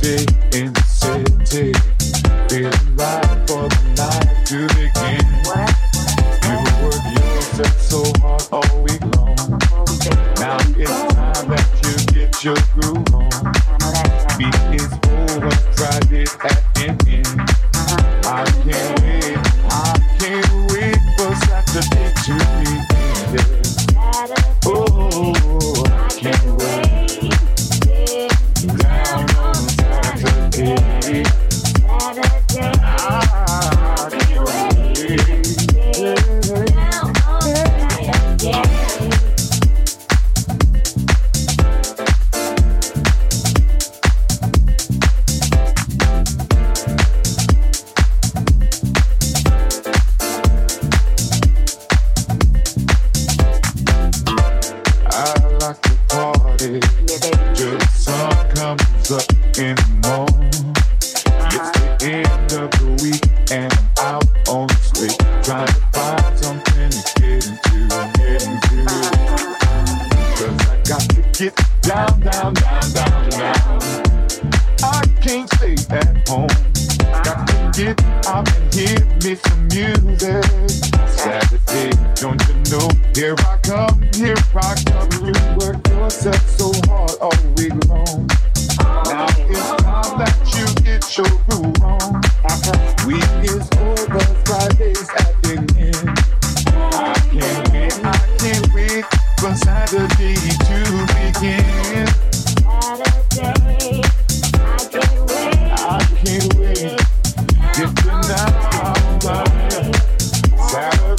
day in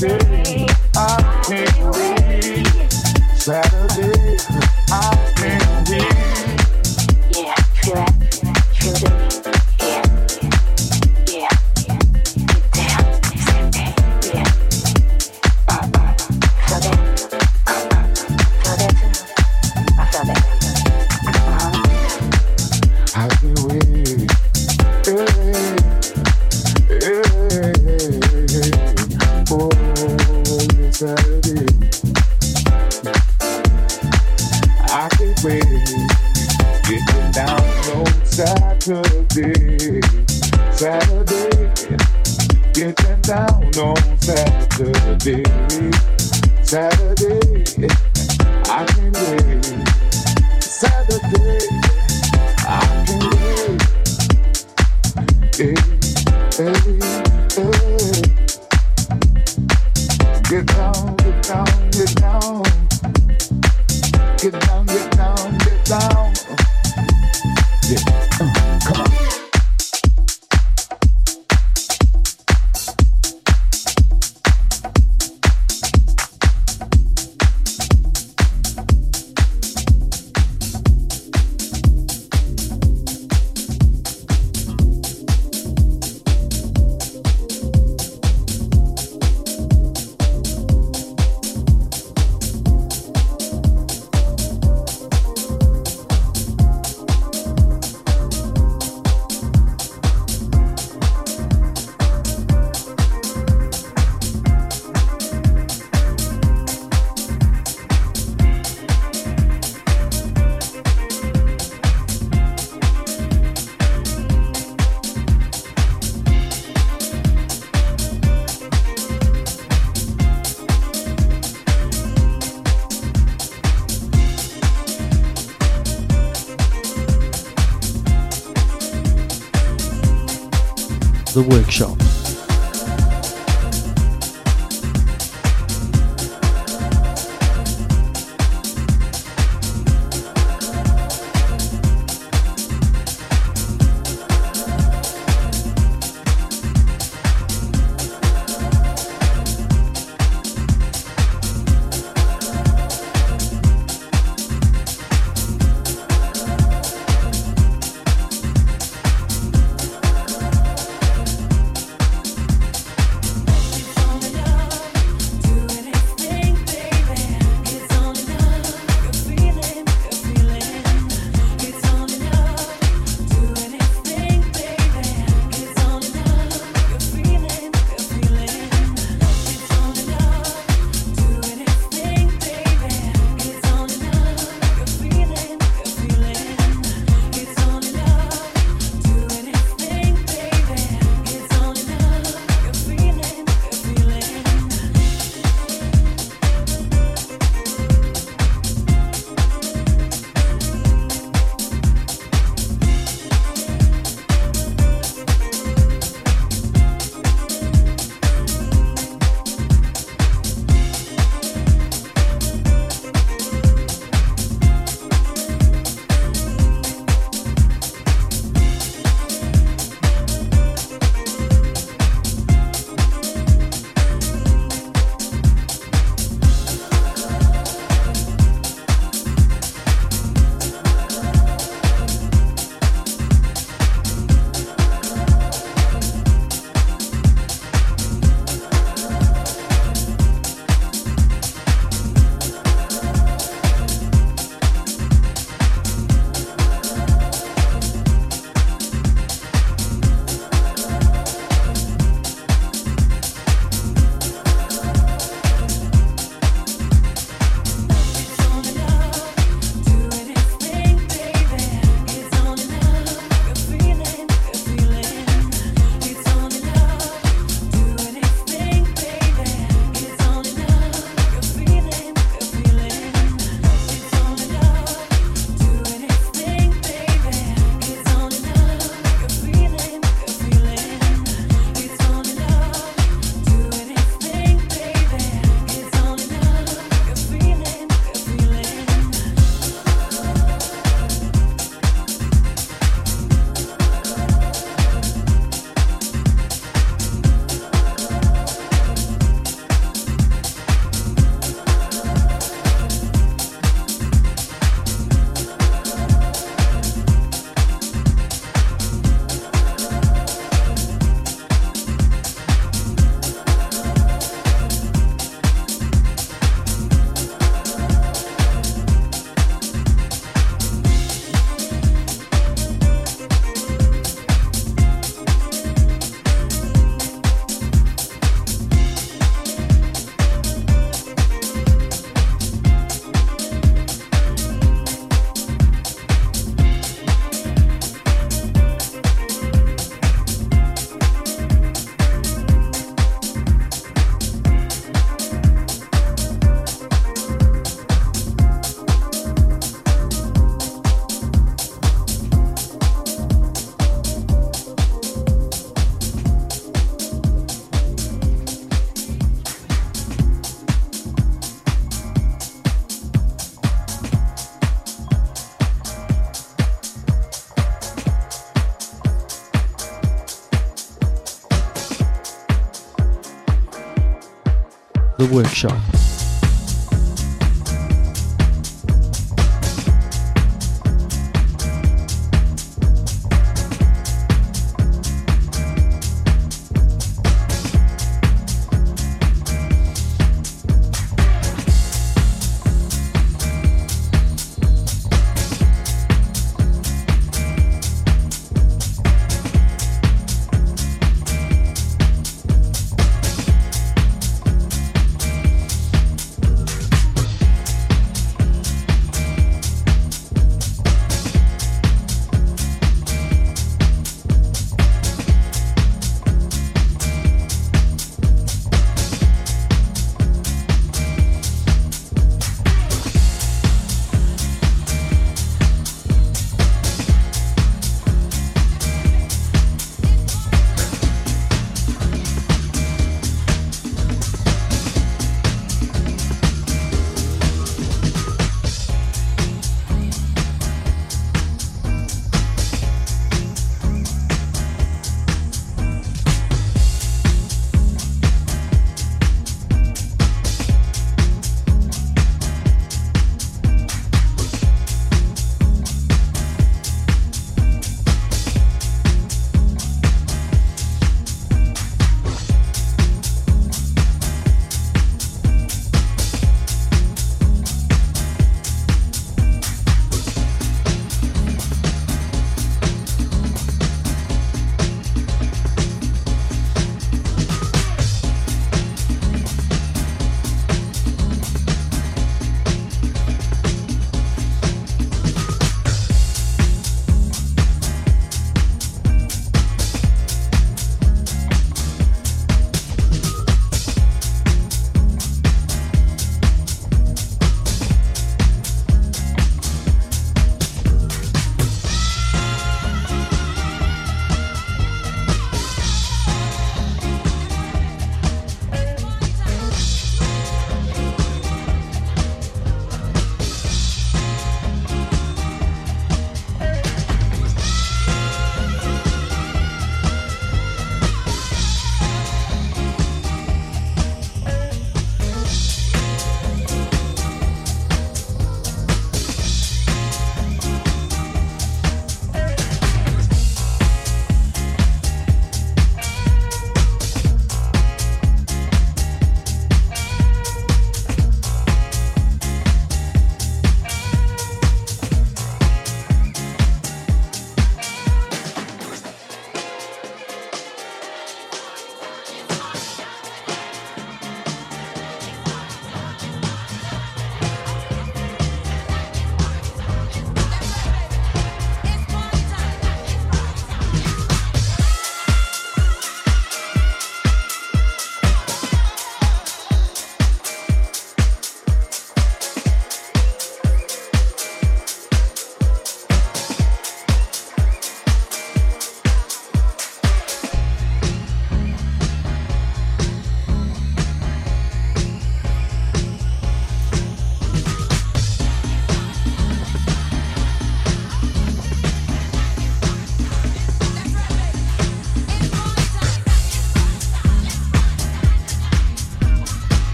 I can't wait. Saturday the workshop. The Workshop.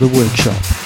The workshop.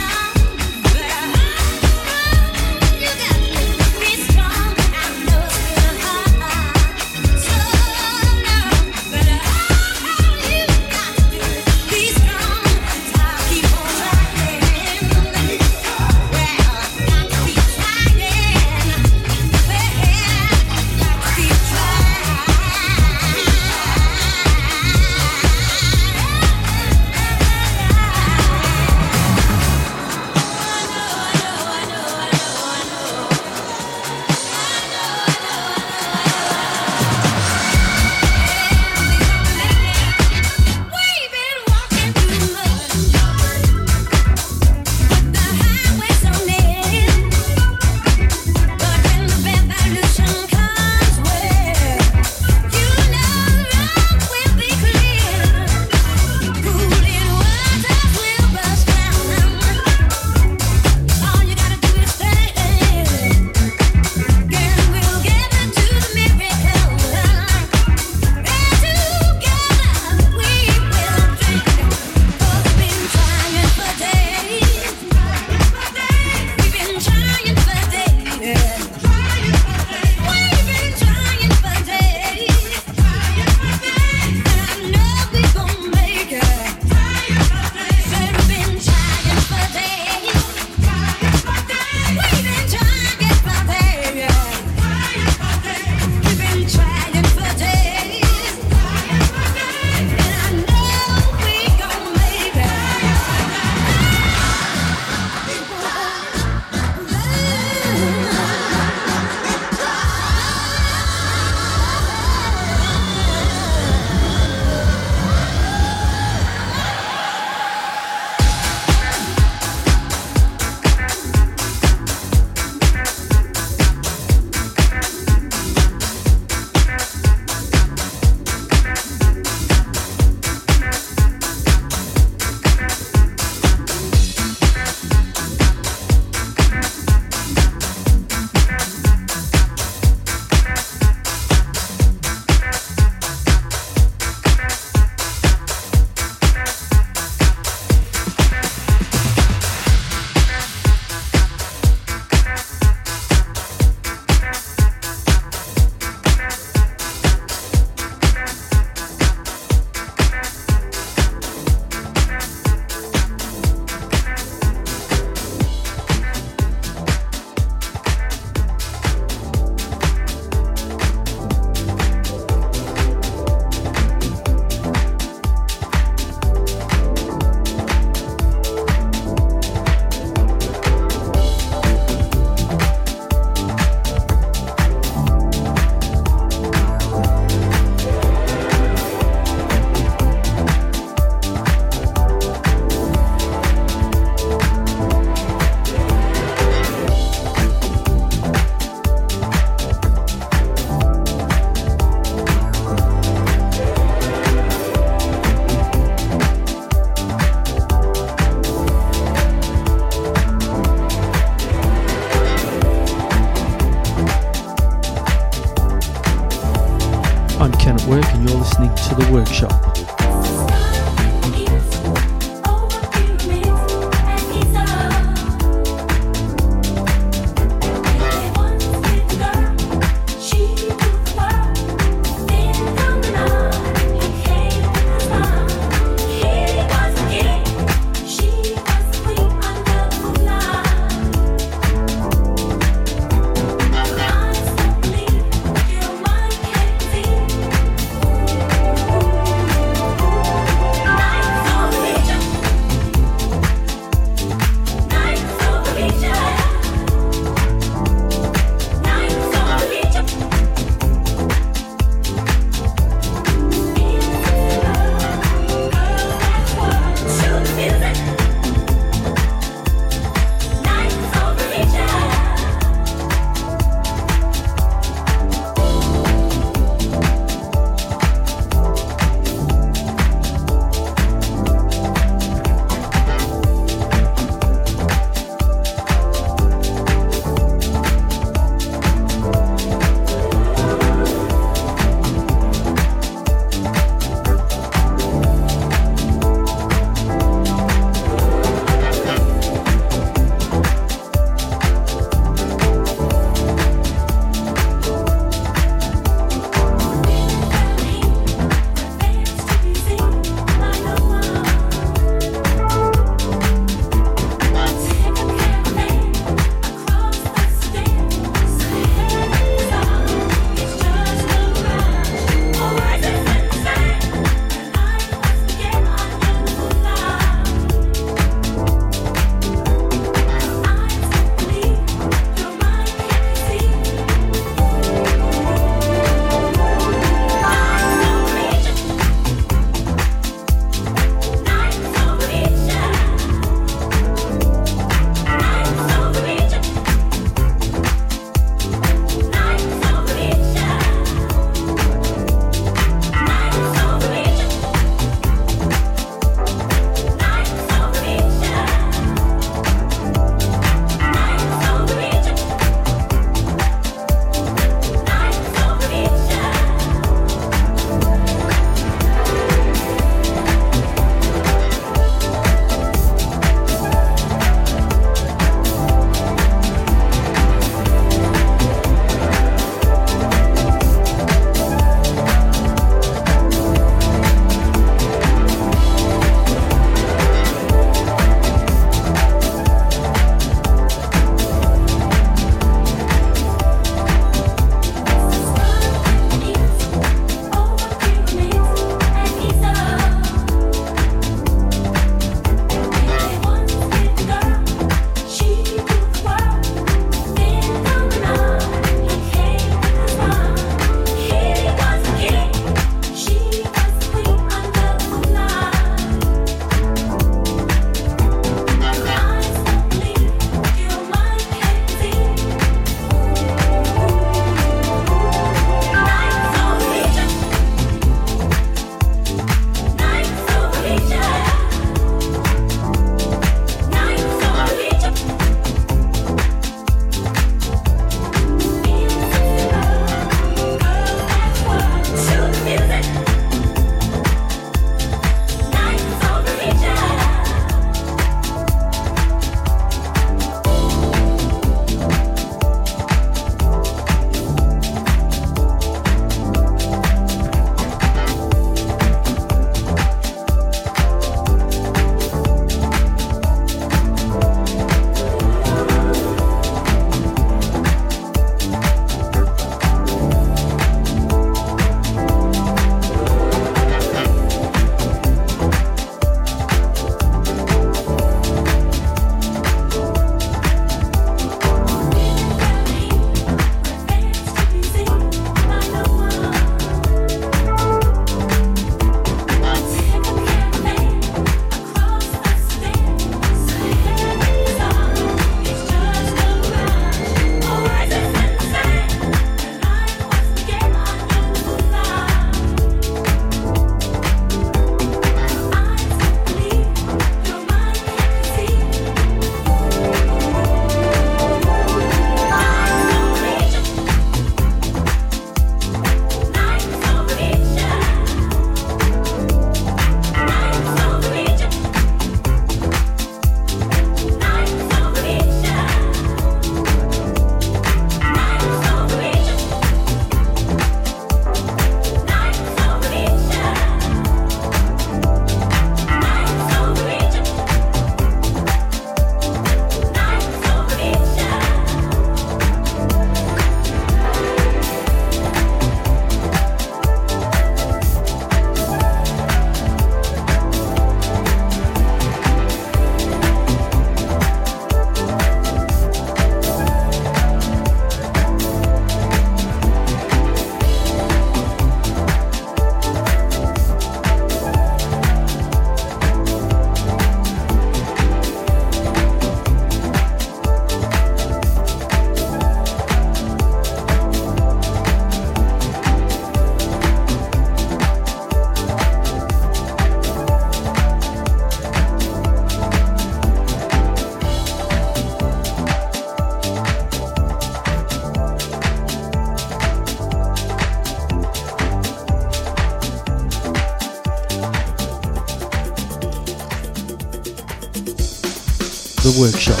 The workshop.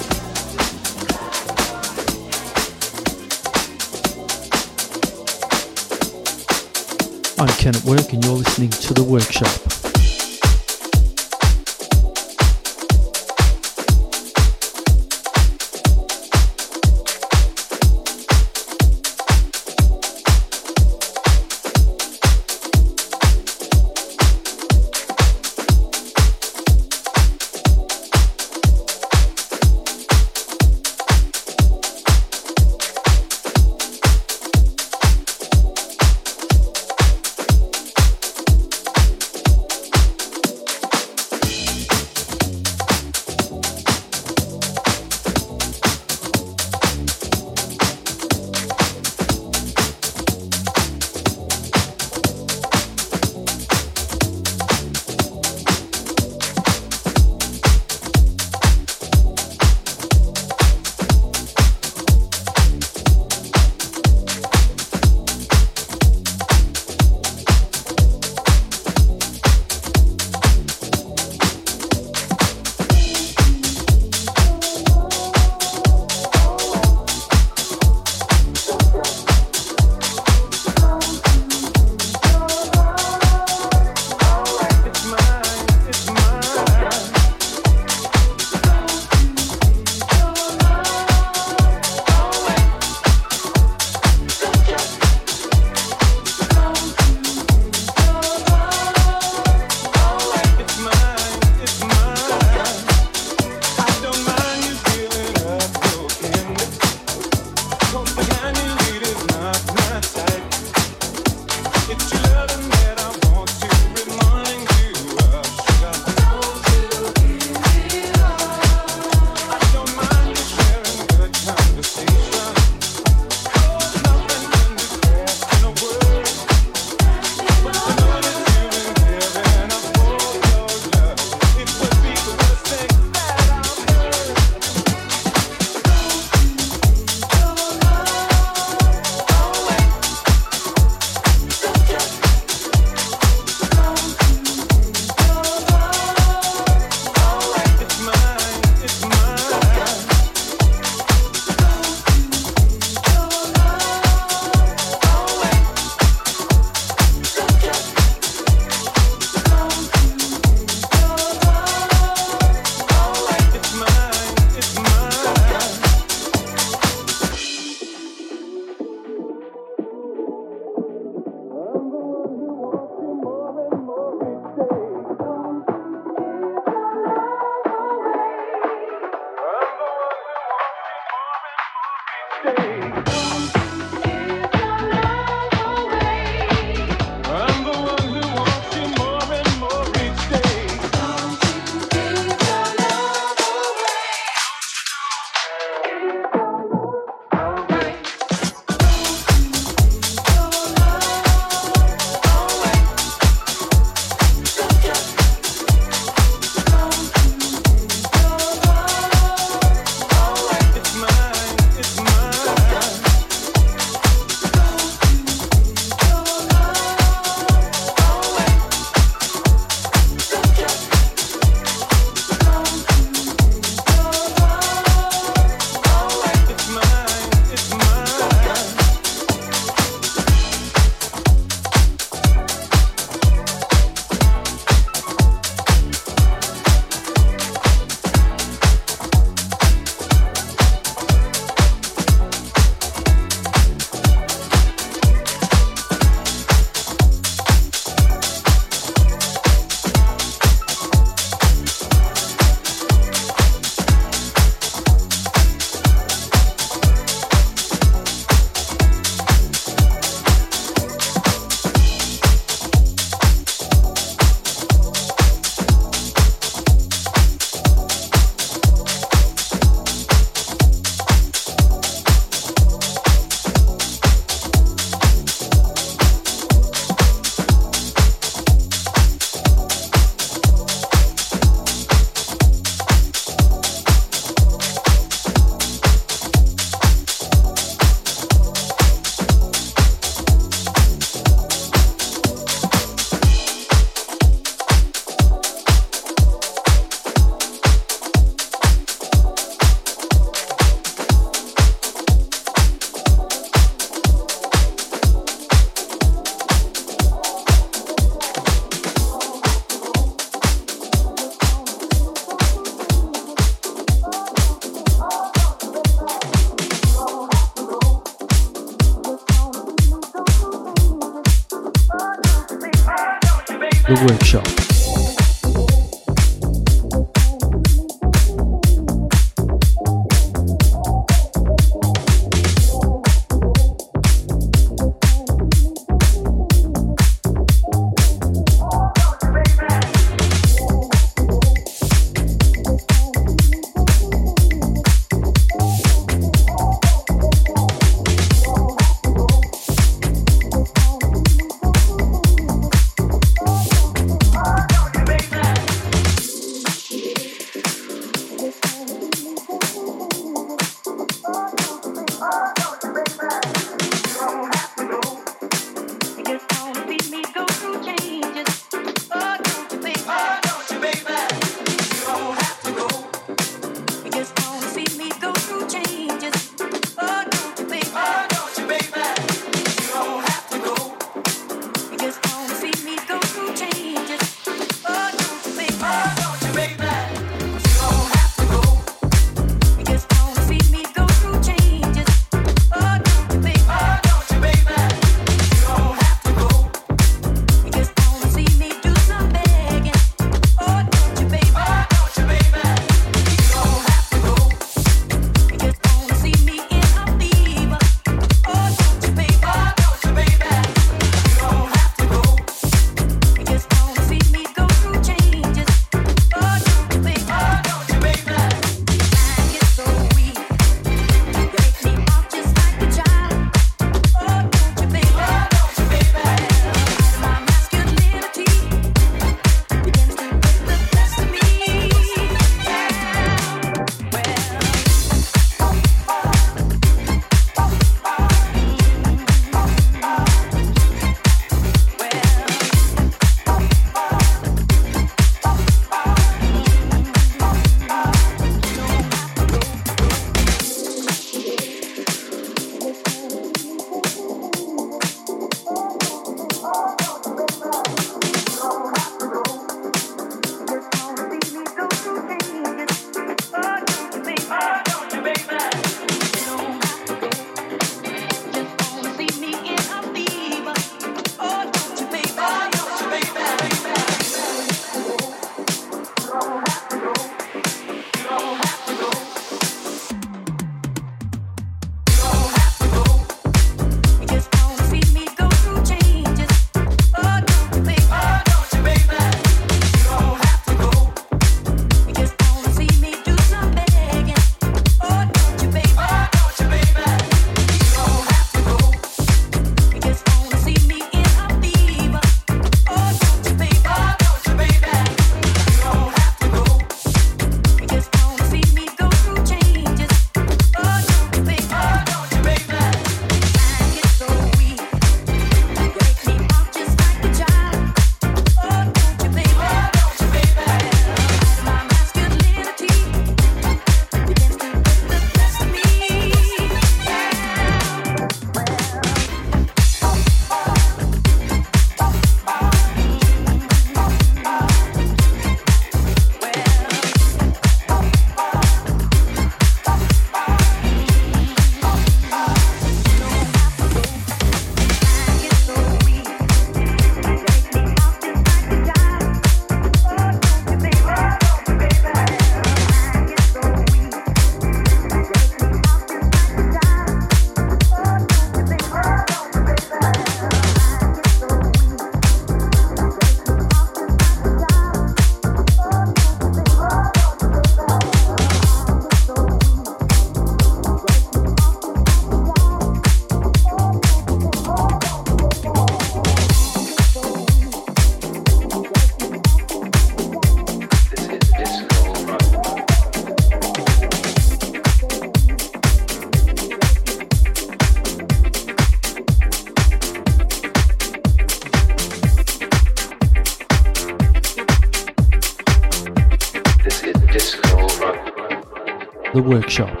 Workshop.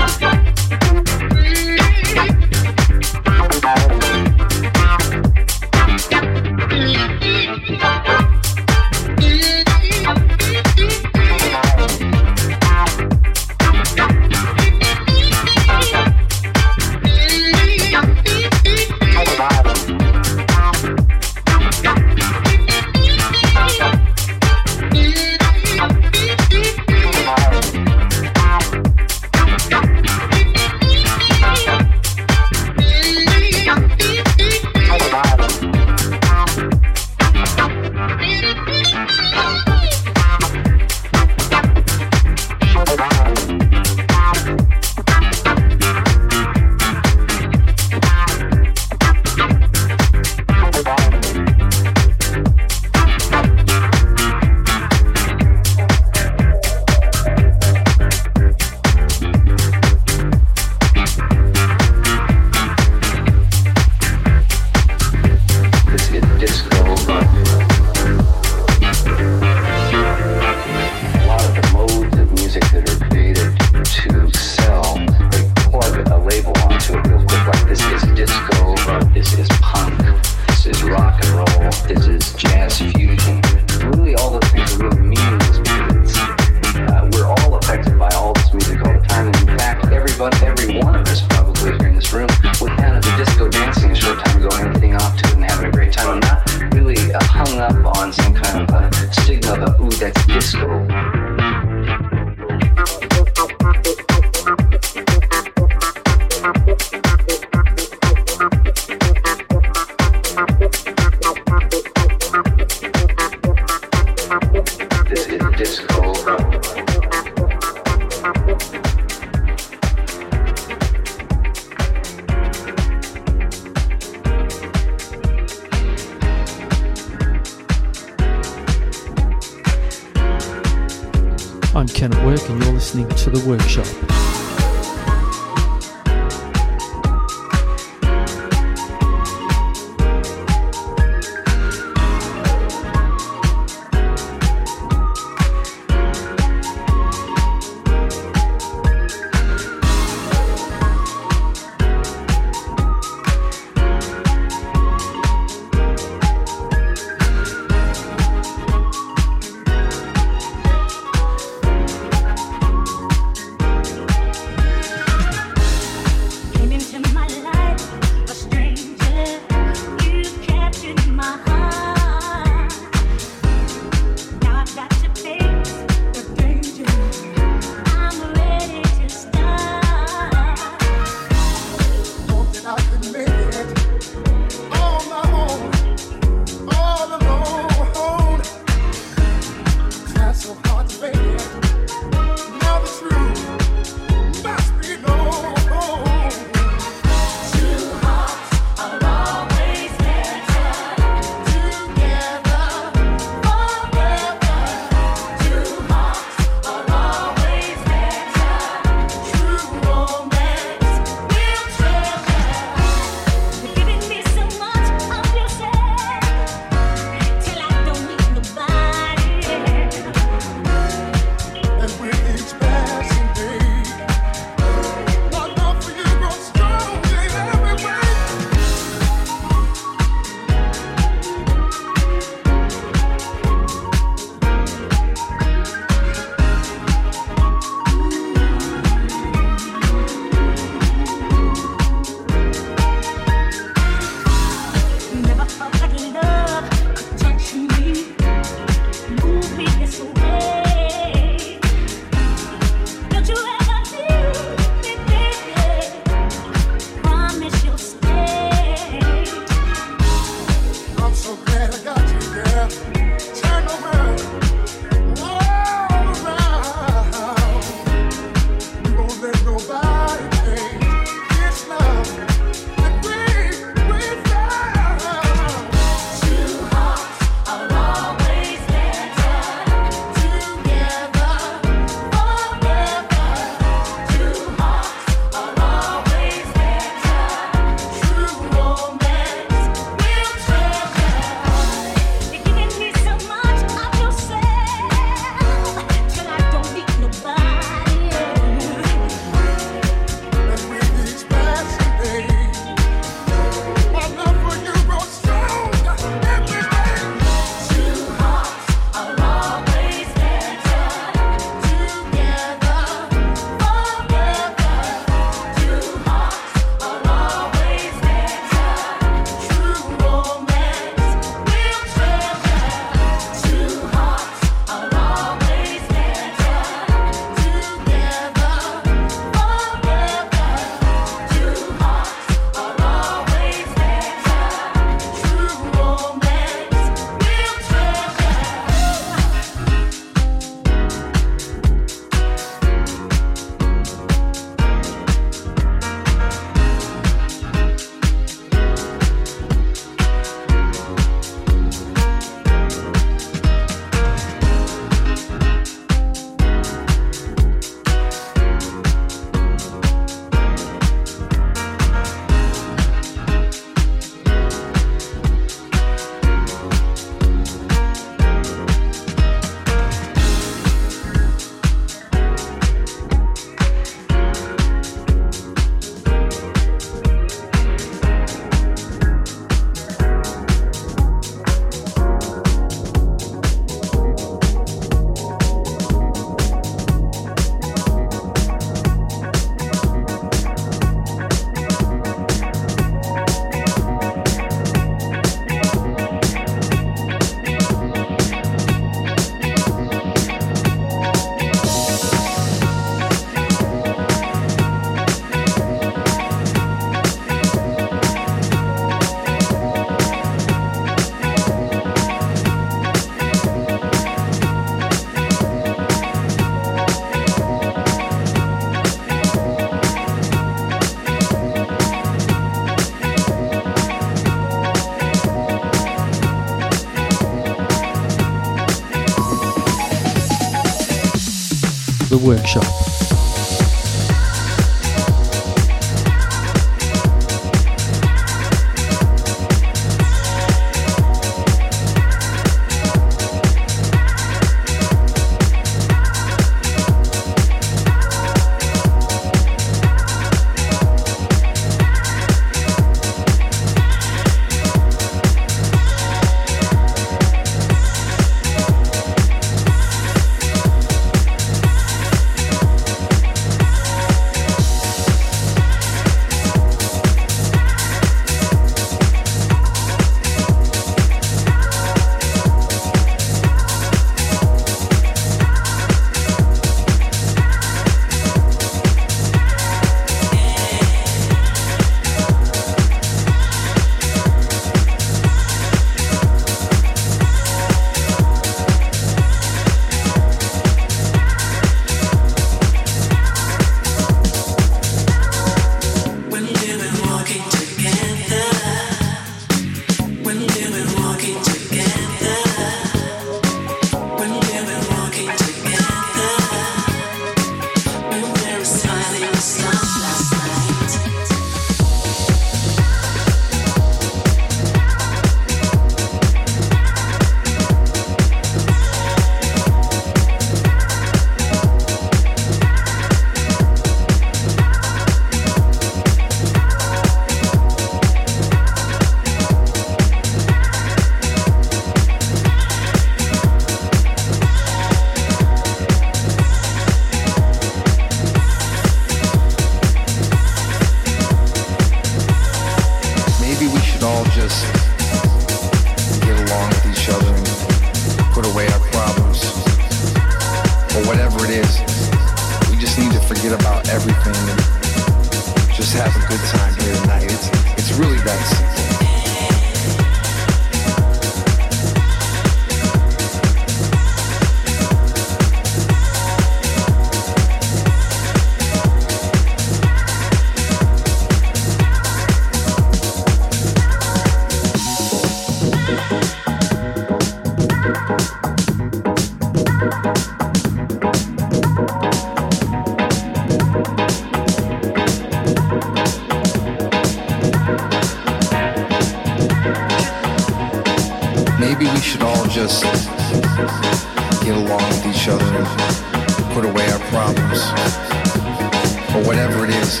or whatever it is.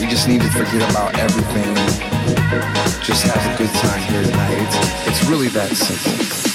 We just need to forget about everything. Just have a good time here tonight. It's, it's really that simple.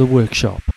the workshop.